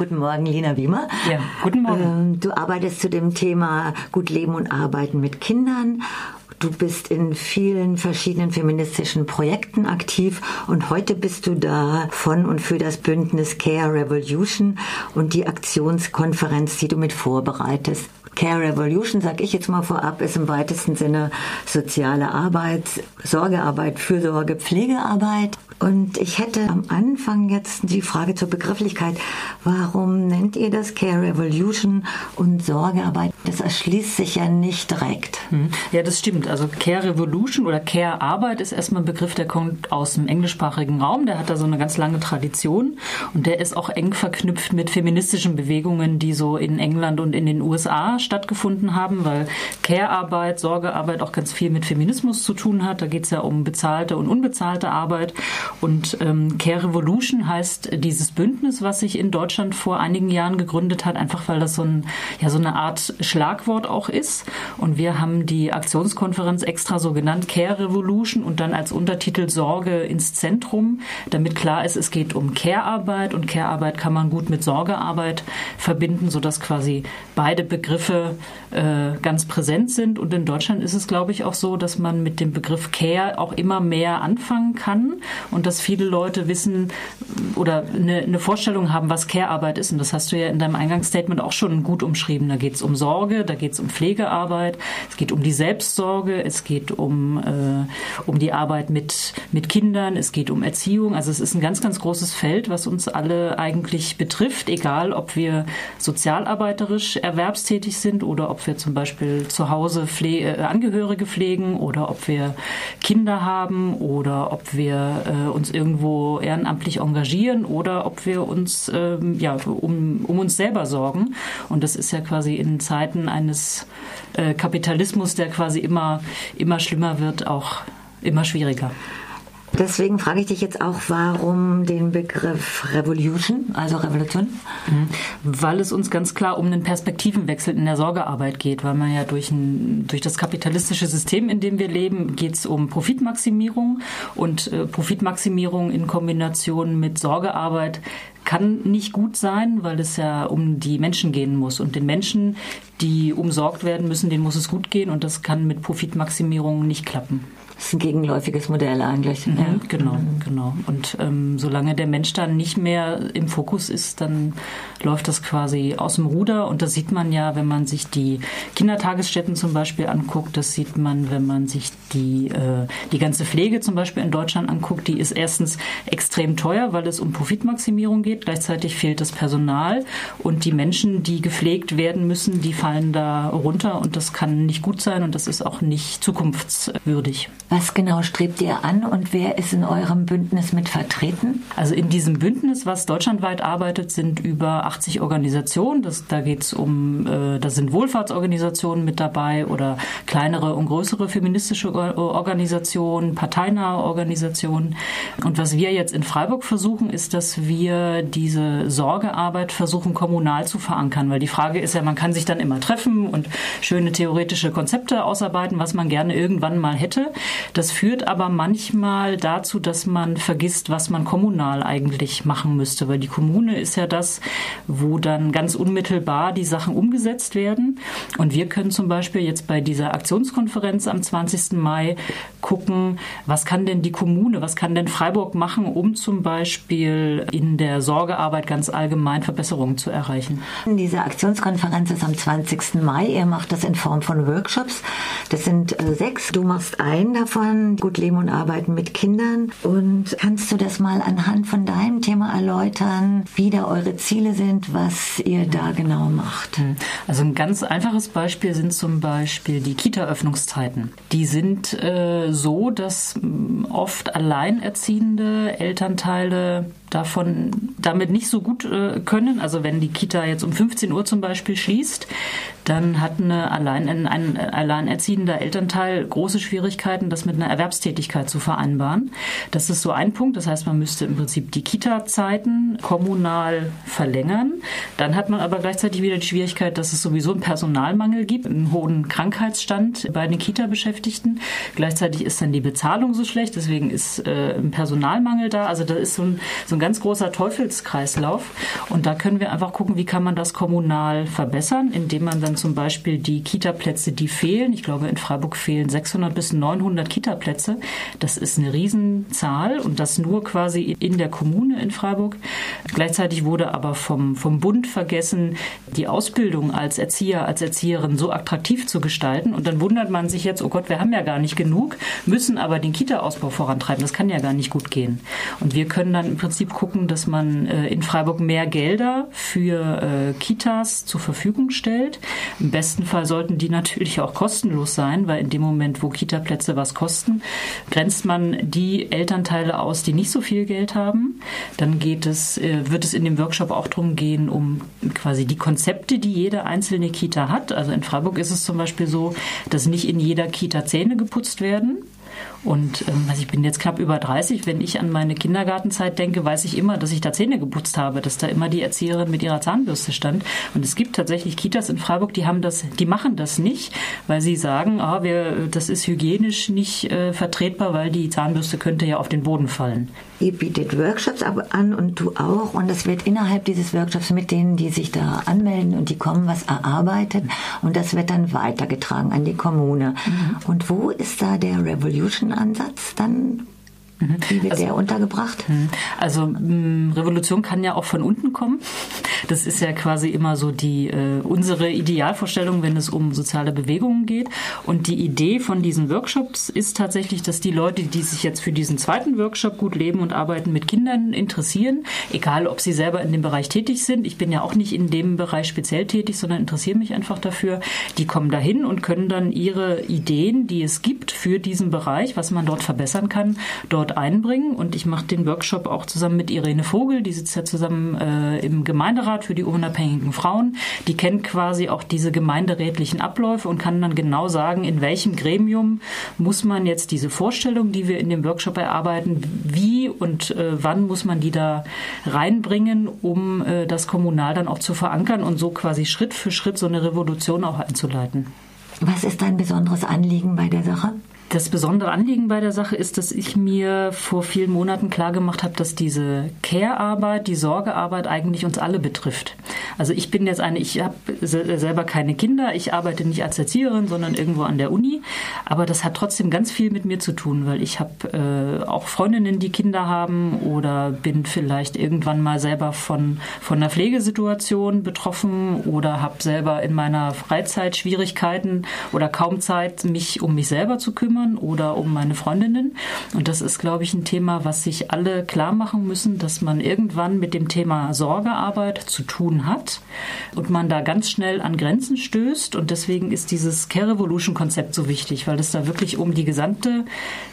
Guten Morgen, Lina Wiemer. Ja, guten Morgen. Ähm, du arbeitest zu dem Thema Gut Leben und Arbeiten mit Kindern. Du bist in vielen verschiedenen feministischen Projekten aktiv und heute bist du da von und für das Bündnis Care Revolution und die Aktionskonferenz, die du mit vorbereitest. Care Revolution, sag ich jetzt mal vorab, ist im weitesten Sinne soziale Arbeit, Sorgearbeit, Fürsorge, Pflegearbeit. Und ich hätte am Anfang jetzt die Frage zur Begrifflichkeit, warum nennt ihr das Care Revolution und Sorgearbeit? Das erschließt sich ja nicht direkt. Hm. Ja, das stimmt. Also Care Revolution oder Care Arbeit ist erstmal ein Begriff, der kommt aus dem englischsprachigen Raum. Der hat da so eine ganz lange Tradition und der ist auch eng verknüpft mit feministischen Bewegungen, die so in England und in den USA stattgefunden haben, weil Care-Arbeit, Sorgearbeit auch ganz viel mit Feminismus zu tun hat. Da geht es ja um bezahlte und unbezahlte Arbeit. Und ähm, Care Revolution heißt dieses Bündnis, was sich in Deutschland vor einigen Jahren gegründet hat, einfach weil das so, ein, ja, so eine Art Schlagwort auch ist. Und wir haben die Aktionskonferenz extra so genannt, Care Revolution und dann als Untertitel Sorge ins Zentrum, damit klar ist, es geht um Care-Arbeit und Care-Arbeit kann man gut mit Sorgearbeit verbinden, sodass quasi beide Begriffe äh, ganz präsent sind. Und in Deutschland ist es, glaube ich, auch so, dass man mit dem Begriff Care auch immer mehr anfangen kann und dass viele Leute wissen oder eine, eine Vorstellung haben, was Care-Arbeit ist. Und das hast du ja in deinem Eingangsstatement auch schon gut umschrieben. Da geht es um Sorge, da geht es um Pflegearbeit, es geht um die Selbstsorge, es geht um, äh, um die Arbeit mit, mit Kindern, es geht um Erziehung. Also es ist ein ganz, ganz großes Feld, was uns alle eigentlich betrifft, egal ob wir sozialarbeiterisch erwerbstätig sind oder ob wir zum Beispiel zu Hause Pfle äh, Angehörige pflegen oder ob wir Kinder haben oder ob wir äh, uns irgendwo ehrenamtlich engagieren oder ob wir uns ähm, ja, um, um uns selber sorgen. Und das ist ja quasi in Zeiten eines äh, Kapitalismus, der quasi immer, immer schlimmer wird, auch immer schwieriger. Deswegen frage ich dich jetzt auch, warum den Begriff Revolution, also Revolution? Mhm. Weil es uns ganz klar um einen Perspektivenwechsel in der Sorgearbeit geht, weil man ja durch, ein, durch das kapitalistische System, in dem wir leben, geht es um Profitmaximierung und äh, Profitmaximierung in Kombination mit Sorgearbeit kann nicht gut sein, weil es ja um die Menschen gehen muss. Und den Menschen, die umsorgt werden müssen, denen muss es gut gehen und das kann mit Profitmaximierung nicht klappen. Das ist ein gegenläufiges Modell eigentlich. Mhm, ja. Genau, mhm. genau. Und ähm, solange der Mensch dann nicht mehr im Fokus ist, dann läuft das quasi aus dem Ruder. Und das sieht man ja, wenn man sich die Kindertagesstätten zum Beispiel anguckt. Das sieht man, wenn man sich die, äh, die ganze Pflege zum Beispiel in Deutschland anguckt. Die ist erstens extrem teuer, weil es um Profitmaximierung geht. Gleichzeitig fehlt das Personal und die Menschen, die gepflegt werden müssen, die fallen da runter und das kann nicht gut sein und das ist auch nicht zukunftswürdig. Was genau strebt ihr an und wer ist in eurem Bündnis mit vertreten? Also in diesem Bündnis, was deutschlandweit arbeitet, sind über 80 Organisationen. Das, da geht es um, äh, da sind Wohlfahrtsorganisationen mit dabei oder kleinere und größere feministische Organisationen, parteinahe Organisationen. Und was wir jetzt in Freiburg versuchen, ist, dass wir diese Sorgearbeit versuchen, kommunal zu verankern. Weil die Frage ist ja, man kann sich dann immer treffen und schöne theoretische Konzepte ausarbeiten, was man gerne irgendwann mal hätte. Das führt aber manchmal dazu, dass man vergisst, was man kommunal eigentlich machen müsste, weil die Kommune ist ja das, wo dann ganz unmittelbar die Sachen umgesetzt werden. Und wir können zum Beispiel jetzt bei dieser Aktionskonferenz am 20. Mai gucken, was kann denn die Kommune, was kann denn Freiburg machen, um zum Beispiel in der Sorgearbeit ganz allgemein Verbesserungen zu erreichen. Diese Aktionskonferenz ist am 20. Mai. Ihr macht das in Form von Workshops. Das sind äh, sechs. Du machst einen davon von Gut Leben und Arbeiten mit Kindern. Und kannst du das mal anhand von deinem Thema erläutern, wie da eure Ziele sind, was ihr da genau macht? Hm. Also ein ganz einfaches Beispiel sind zum Beispiel die Kita-Öffnungszeiten. Die sind äh, so, dass hm, oft alleinerziehende Elternteile davon damit nicht so gut äh, können. Also wenn die Kita jetzt um 15 Uhr zum Beispiel schließt, dann hat eine allein, ein, ein alleinerziehender Elternteil große Schwierigkeiten, das mit einer Erwerbstätigkeit zu vereinbaren. Das ist so ein Punkt. Das heißt, man müsste im Prinzip die Kita-Zeiten kommunal verlängern. Dann hat man aber gleichzeitig wieder die Schwierigkeit, dass es sowieso einen Personalmangel gibt, einen hohen Krankheitsstand bei den Kita-Beschäftigten. Gleichzeitig ist dann die Bezahlung so schlecht, deswegen ist äh, ein Personalmangel da. Also da ist so ein, so ein ein ganz großer Teufelskreislauf. Und da können wir einfach gucken, wie kann man das kommunal verbessern, indem man dann zum Beispiel die Kita-Plätze, die fehlen, ich glaube in Freiburg fehlen 600 bis 900 Kita-Plätze. Das ist eine Riesenzahl und das nur quasi in der Kommune in Freiburg. Gleichzeitig wurde aber vom, vom Bund vergessen, die Ausbildung als Erzieher, als Erzieherin so attraktiv zu gestalten. Und dann wundert man sich jetzt, oh Gott, wir haben ja gar nicht genug, müssen aber den Kita-Ausbau vorantreiben. Das kann ja gar nicht gut gehen. Und wir können dann im Prinzip gucken, dass man äh, in Freiburg mehr Gelder für äh, Kitas zur Verfügung stellt. Im besten Fall sollten die natürlich auch kostenlos sein, weil in dem Moment, wo Kita-Plätze was kosten, grenzt man die Elternteile aus, die nicht so viel Geld haben. Dann geht es, äh, wird es in dem Workshop auch darum gehen, um quasi die Konzepte, die jede einzelne Kita hat. Also in Freiburg ist es zum Beispiel so, dass nicht in jeder Kita Zähne geputzt werden. Und ähm, also ich bin jetzt knapp über 30. Wenn ich an meine Kindergartenzeit denke, weiß ich immer, dass ich da Zähne geputzt habe, dass da immer die Erzieherin mit ihrer Zahnbürste stand. Und es gibt tatsächlich Kitas in Freiburg, die haben das, die machen das nicht, weil sie sagen, ah, wir, das ist hygienisch nicht äh, vertretbar, weil die Zahnbürste könnte ja auf den Boden fallen. Ihr bietet Workshops an und du auch. Und es wird innerhalb dieses Workshops mit denen, die sich da anmelden und die kommen, was erarbeitet. Und das wird dann weitergetragen an die Kommune. Mhm. Und wo ist da der Revolution-Ansatz dann? Wie wird also, der untergebracht? Mhm. Also Revolution kann ja auch von unten kommen. Das ist ja quasi immer so die äh, unsere Idealvorstellung, wenn es um soziale Bewegungen geht. Und die Idee von diesen Workshops ist tatsächlich, dass die Leute, die sich jetzt für diesen zweiten Workshop gut leben und arbeiten mit Kindern interessieren, egal ob sie selber in dem Bereich tätig sind, ich bin ja auch nicht in dem Bereich speziell tätig, sondern interessiere mich einfach dafür, die kommen dahin und können dann ihre Ideen, die es gibt für diesen Bereich, was man dort verbessern kann, dort einbringen. Und ich mache den Workshop auch zusammen mit Irene Vogel, die sitzt ja zusammen äh, im Gemeinderat Gemeinderat für die unabhängigen Frauen. Die kennt quasi auch diese gemeinderätlichen Abläufe und kann dann genau sagen, in welchem Gremium muss man jetzt diese Vorstellung, die wir in dem Workshop erarbeiten, wie und äh, wann muss man die da reinbringen, um äh, das kommunal dann auch zu verankern und so quasi Schritt für Schritt so eine Revolution auch einzuleiten. Was ist dein besonderes Anliegen bei der Sache? Das besondere Anliegen bei der Sache ist, dass ich mir vor vielen Monaten klargemacht habe, dass diese Care-Arbeit, die Sorgearbeit eigentlich uns alle betrifft. Also ich bin jetzt eine, ich habe selber keine Kinder, ich arbeite nicht als Erzieherin, sondern irgendwo an der Uni, aber das hat trotzdem ganz viel mit mir zu tun, weil ich habe äh, auch Freundinnen, die Kinder haben oder bin vielleicht irgendwann mal selber von, von einer Pflegesituation betroffen oder habe selber in meiner Freizeit Schwierigkeiten oder kaum Zeit, mich um mich selber zu kümmern kümmern oder um meine Freundinnen. Und das ist, glaube ich, ein Thema, was sich alle klar machen müssen, dass man irgendwann mit dem Thema Sorgearbeit zu tun hat und man da ganz schnell an Grenzen stößt. Und deswegen ist dieses Care Revolution Konzept so wichtig, weil es da wirklich um die gesamte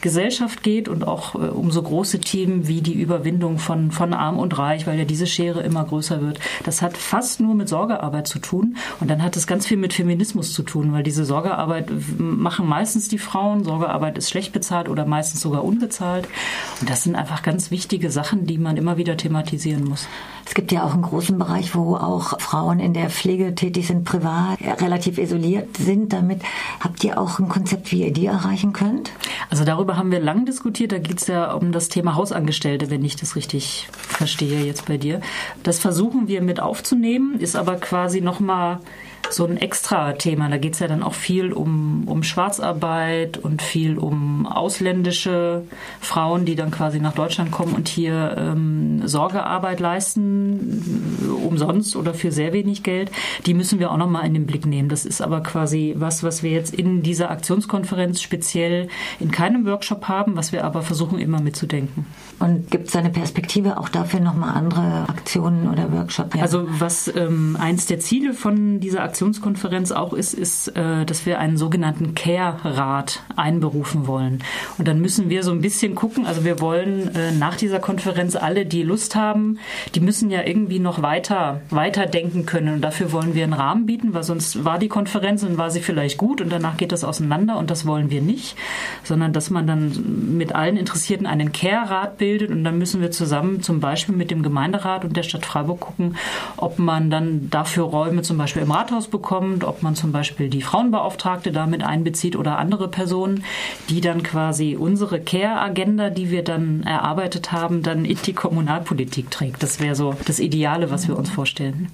Gesellschaft geht und auch äh, um so große Themen wie die Überwindung von, von Arm und Reich, weil ja diese Schere immer größer wird. Das hat fast nur mit Sorgearbeit zu tun. Und dann hat es ganz viel mit Feminismus zu tun, weil diese Sorgearbeit machen meistens die Frauen. Sorgearbeit ist schlecht bezahlt oder meistens sogar unbezahlt. Und das sind einfach ganz wichtige Sachen, die man immer wieder thematisieren muss. Es gibt ja auch einen großen Bereich, wo auch Frauen in der Pflege tätig sind, privat, relativ isoliert sind. Damit habt ihr auch ein Konzept, wie ihr die erreichen könnt? Also darüber haben wir lang diskutiert. Da geht es ja um das Thema Hausangestellte, wenn ich das richtig verstehe jetzt bei dir. Das versuchen wir mit aufzunehmen, ist aber quasi nochmal so ein extra Thema. Da geht es ja dann auch viel um, um Schwarzarbeit und viel um ausländische Frauen, die dann quasi nach Deutschland kommen und hier ähm, Sorgearbeit leisten, umsonst oder für sehr wenig Geld. Die müssen wir auch nochmal in den Blick nehmen. Das ist aber quasi was, was wir jetzt in dieser Aktionskonferenz speziell in keinem Workshop haben, was wir aber versuchen immer mitzudenken. Und gibt es eine Perspektive auch dafür nochmal andere Aktionen oder Workshops? Ja. Also was ähm, eins der Ziele von dieser Aktion Redaktionskonferenz auch ist, ist, äh, dass wir einen sogenannten Care-Rat einberufen wollen. Und dann müssen wir so ein bisschen gucken, also wir wollen äh, nach dieser Konferenz alle, die Lust haben, die müssen ja irgendwie noch weiter, weiter denken können. Und dafür wollen wir einen Rahmen bieten, weil sonst war die Konferenz und war sie vielleicht gut und danach geht das auseinander und das wollen wir nicht, sondern dass man dann mit allen Interessierten einen Care-Rat bildet und dann müssen wir zusammen zum Beispiel mit dem Gemeinderat und der Stadt Freiburg gucken, ob man dann dafür Räume zum Beispiel im Rathaus bekommt, ob man zum Beispiel die Frauenbeauftragte damit einbezieht oder andere Personen, die dann quasi unsere Care-Agenda, die wir dann erarbeitet haben, dann in die Kommunalpolitik trägt. Das wäre so das Ideale, was wir uns vorstellen.